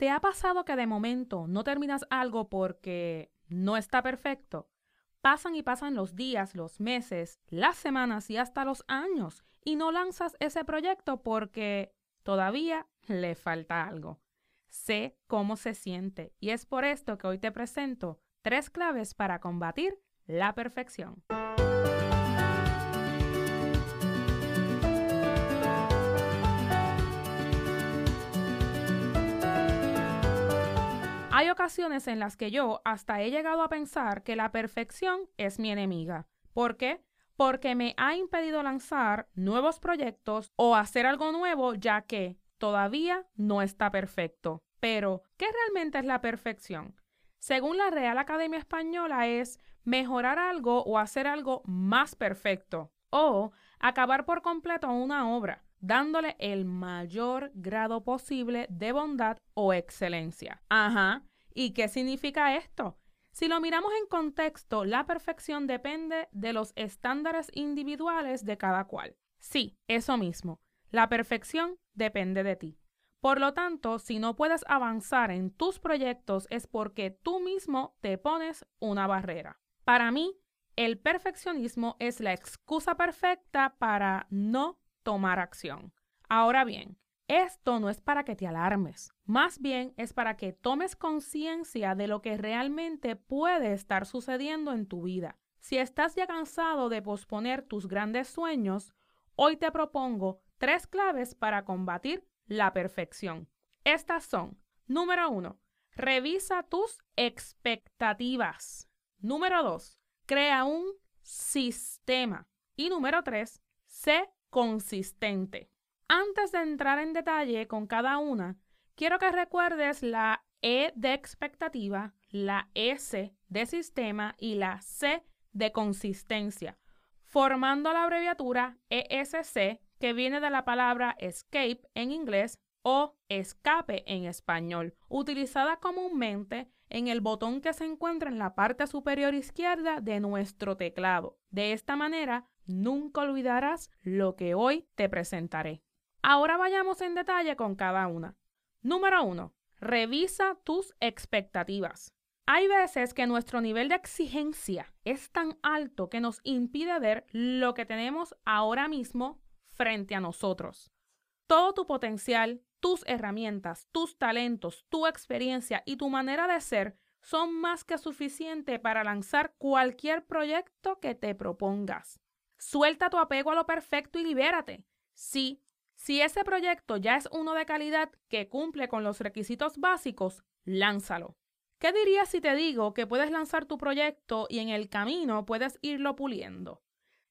¿Te ha pasado que de momento no terminas algo porque no está perfecto? Pasan y pasan los días, los meses, las semanas y hasta los años y no lanzas ese proyecto porque todavía le falta algo. Sé cómo se siente y es por esto que hoy te presento tres claves para combatir la perfección. Hay ocasiones en las que yo hasta he llegado a pensar que la perfección es mi enemiga. ¿Por qué? Porque me ha impedido lanzar nuevos proyectos o hacer algo nuevo ya que todavía no está perfecto. Pero, ¿qué realmente es la perfección? Según la Real Academia Española es mejorar algo o hacer algo más perfecto o acabar por completo una obra, dándole el mayor grado posible de bondad o excelencia. Ajá, ¿Y qué significa esto? Si lo miramos en contexto, la perfección depende de los estándares individuales de cada cual. Sí, eso mismo. La perfección depende de ti. Por lo tanto, si no puedes avanzar en tus proyectos es porque tú mismo te pones una barrera. Para mí, el perfeccionismo es la excusa perfecta para no tomar acción. Ahora bien, esto no es para que te alarmes, más bien es para que tomes conciencia de lo que realmente puede estar sucediendo en tu vida. Si estás ya cansado de posponer tus grandes sueños, hoy te propongo tres claves para combatir la perfección. Estas son, número uno, revisa tus expectativas. Número dos, crea un sistema. Y número tres, sé consistente. Antes de entrar en detalle con cada una, quiero que recuerdes la E de expectativa, la S de sistema y la C de consistencia, formando la abreviatura ESC que viene de la palabra escape en inglés o escape en español, utilizada comúnmente en el botón que se encuentra en la parte superior izquierda de nuestro teclado. De esta manera, nunca olvidarás lo que hoy te presentaré. Ahora vayamos en detalle con cada una. Número uno, revisa tus expectativas. Hay veces que nuestro nivel de exigencia es tan alto que nos impide ver lo que tenemos ahora mismo frente a nosotros. Todo tu potencial, tus herramientas, tus talentos, tu experiencia y tu manera de ser son más que suficiente para lanzar cualquier proyecto que te propongas. Suelta tu apego a lo perfecto y libérate. Sí, si ese proyecto ya es uno de calidad que cumple con los requisitos básicos, lánzalo. ¿Qué dirías si te digo que puedes lanzar tu proyecto y en el camino puedes irlo puliendo?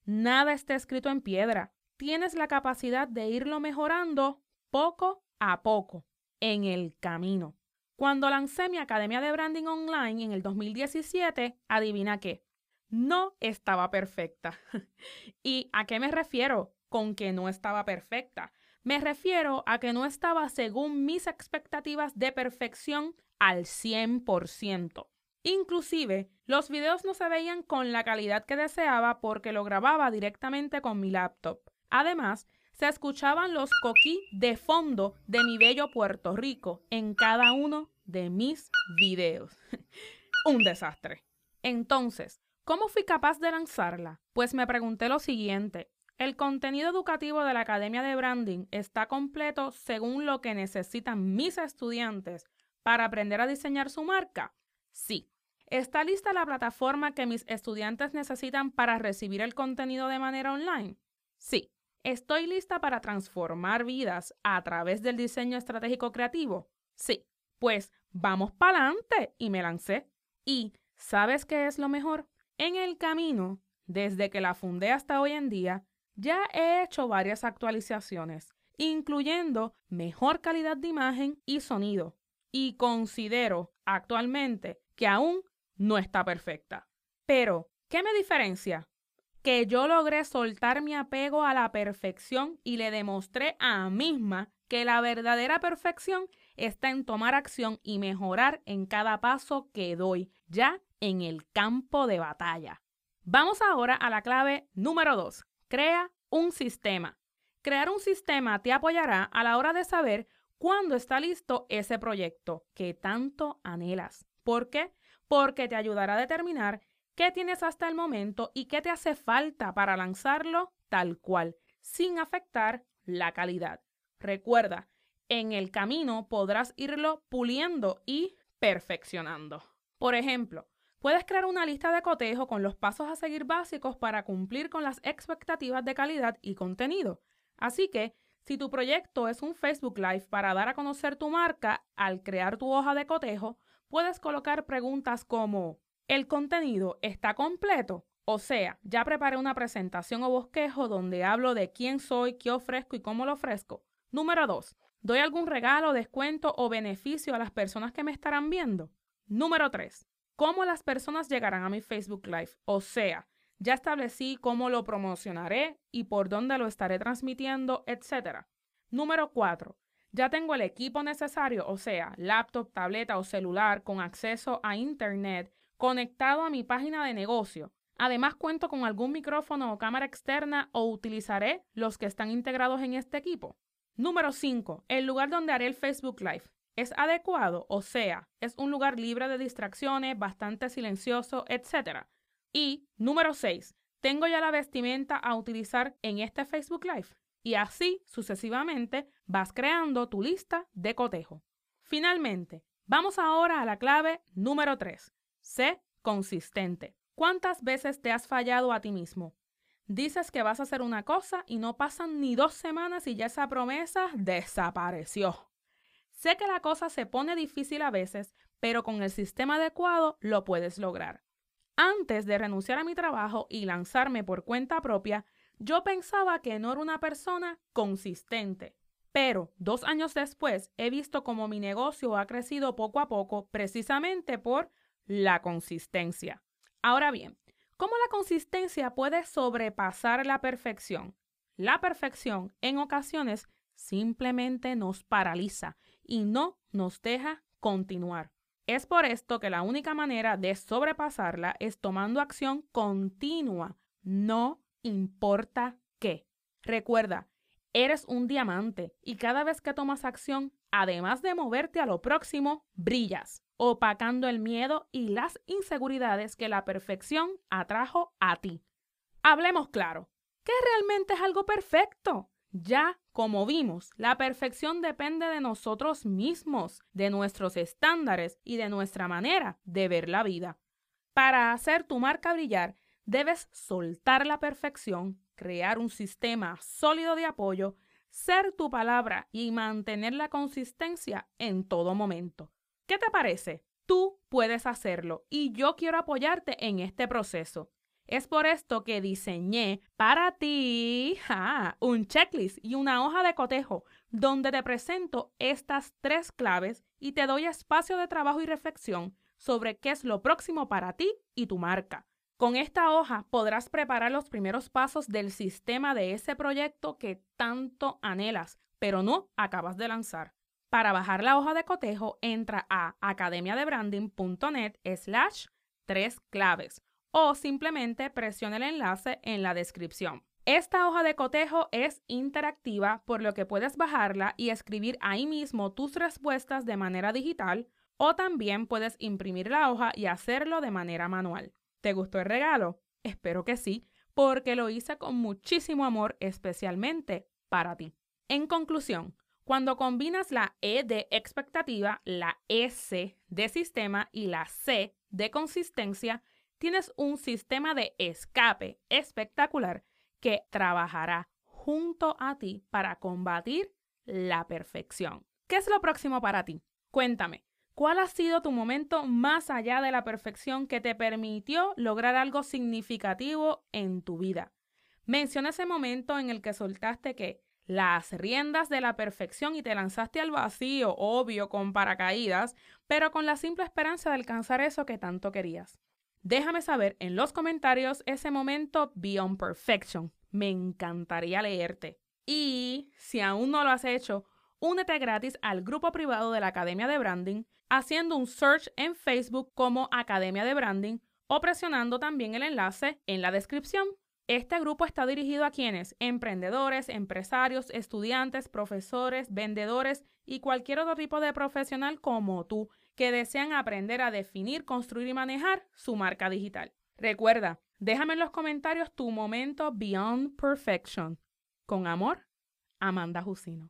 Nada está escrito en piedra. Tienes la capacidad de irlo mejorando poco a poco, en el camino. Cuando lancé mi Academia de Branding Online en el 2017, adivina qué, no estaba perfecta. ¿Y a qué me refiero con que no estaba perfecta? Me refiero a que no estaba según mis expectativas de perfección al 100%. Inclusive, los videos no se veían con la calidad que deseaba porque lo grababa directamente con mi laptop. Además, se escuchaban los coquí de fondo de mi bello Puerto Rico en cada uno de mis videos. Un desastre. Entonces, ¿cómo fui capaz de lanzarla? Pues me pregunté lo siguiente, el contenido educativo de la Academia de Branding está completo según lo que necesitan mis estudiantes para aprender a diseñar su marca. Sí. ¿Está lista la plataforma que mis estudiantes necesitan para recibir el contenido de manera online? Sí. ¿Estoy lista para transformar vidas a través del diseño estratégico creativo? Sí. Pues vamos para adelante y me lancé. Y, ¿sabes qué es lo mejor? En el camino, desde que la fundé hasta hoy en día, ya he hecho varias actualizaciones, incluyendo mejor calidad de imagen y sonido, y considero actualmente que aún no está perfecta. Pero, ¿qué me diferencia? Que yo logré soltar mi apego a la perfección y le demostré a misma que la verdadera perfección está en tomar acción y mejorar en cada paso que doy, ya en el campo de batalla. Vamos ahora a la clave número 2, Crea un sistema. Crear un sistema te apoyará a la hora de saber cuándo está listo ese proyecto que tanto anhelas. ¿Por qué? Porque te ayudará a determinar qué tienes hasta el momento y qué te hace falta para lanzarlo tal cual, sin afectar la calidad. Recuerda, en el camino podrás irlo puliendo y perfeccionando. Por ejemplo, puedes crear una lista de cotejo con los pasos a seguir básicos para cumplir con las expectativas de calidad y contenido. Así que, si tu proyecto es un Facebook Live para dar a conocer tu marca, al crear tu hoja de cotejo, puedes colocar preguntas como ¿El contenido está completo? O sea, ya preparé una presentación o bosquejo donde hablo de quién soy, qué ofrezco y cómo lo ofrezco. Número 2. ¿Doy algún regalo, descuento o beneficio a las personas que me estarán viendo? Número 3. ¿Cómo las personas llegarán a mi Facebook Live? O sea, ya establecí cómo lo promocionaré y por dónde lo estaré transmitiendo, etc. Número 4. Ya tengo el equipo necesario, o sea, laptop, tableta o celular con acceso a Internet conectado a mi página de negocio. Además cuento con algún micrófono o cámara externa o utilizaré los que están integrados en este equipo. Número 5. El lugar donde haré el Facebook Live. ¿Es adecuado? O sea, es un lugar libre de distracciones, bastante silencioso, etc. Y número 6. Tengo ya la vestimenta a utilizar en este Facebook Live. Y así sucesivamente vas creando tu lista de cotejo. Finalmente, vamos ahora a la clave número 3. Sé consistente. ¿Cuántas veces te has fallado a ti mismo? Dices que vas a hacer una cosa y no pasan ni dos semanas y ya esa promesa desapareció. Sé que la cosa se pone difícil a veces, pero con el sistema adecuado lo puedes lograr. Antes de renunciar a mi trabajo y lanzarme por cuenta propia, yo pensaba que no era una persona consistente. Pero dos años después he visto cómo mi negocio ha crecido poco a poco precisamente por la consistencia. Ahora bien, ¿Cómo la consistencia puede sobrepasar la perfección? La perfección en ocasiones simplemente nos paraliza y no nos deja continuar. Es por esto que la única manera de sobrepasarla es tomando acción continua, no importa qué. Recuerda, eres un diamante y cada vez que tomas acción, además de moverte a lo próximo, brillas opacando el miedo y las inseguridades que la perfección atrajo a ti. Hablemos claro, ¿qué realmente es algo perfecto? Ya, como vimos, la perfección depende de nosotros mismos, de nuestros estándares y de nuestra manera de ver la vida. Para hacer tu marca brillar, debes soltar la perfección, crear un sistema sólido de apoyo, ser tu palabra y mantener la consistencia en todo momento. ¿Qué te parece? Tú puedes hacerlo y yo quiero apoyarte en este proceso. Es por esto que diseñé para ti un checklist y una hoja de cotejo donde te presento estas tres claves y te doy espacio de trabajo y reflexión sobre qué es lo próximo para ti y tu marca. Con esta hoja podrás preparar los primeros pasos del sistema de ese proyecto que tanto anhelas, pero no acabas de lanzar. Para bajar la hoja de cotejo, entra a academiadebranding.net slash tres claves o simplemente presiona el enlace en la descripción. Esta hoja de cotejo es interactiva, por lo que puedes bajarla y escribir ahí mismo tus respuestas de manera digital o también puedes imprimir la hoja y hacerlo de manera manual. ¿Te gustó el regalo? Espero que sí, porque lo hice con muchísimo amor especialmente para ti. En conclusión, cuando combinas la E de expectativa, la S de sistema y la C de consistencia, tienes un sistema de escape espectacular que trabajará junto a ti para combatir la perfección. ¿Qué es lo próximo para ti? Cuéntame, ¿cuál ha sido tu momento más allá de la perfección que te permitió lograr algo significativo en tu vida? Menciona ese momento en el que soltaste que las riendas de la perfección y te lanzaste al vacío, obvio, con paracaídas, pero con la simple esperanza de alcanzar eso que tanto querías. Déjame saber en los comentarios ese momento Beyond Perfection. Me encantaría leerte. Y si aún no lo has hecho, únete gratis al grupo privado de la Academia de Branding haciendo un search en Facebook como Academia de Branding o presionando también el enlace en la descripción. Este grupo está dirigido a quienes? Emprendedores, empresarios, estudiantes, profesores, vendedores y cualquier otro tipo de profesional como tú que desean aprender a definir, construir y manejar su marca digital. Recuerda, déjame en los comentarios tu momento Beyond Perfection. Con amor, Amanda Jusino.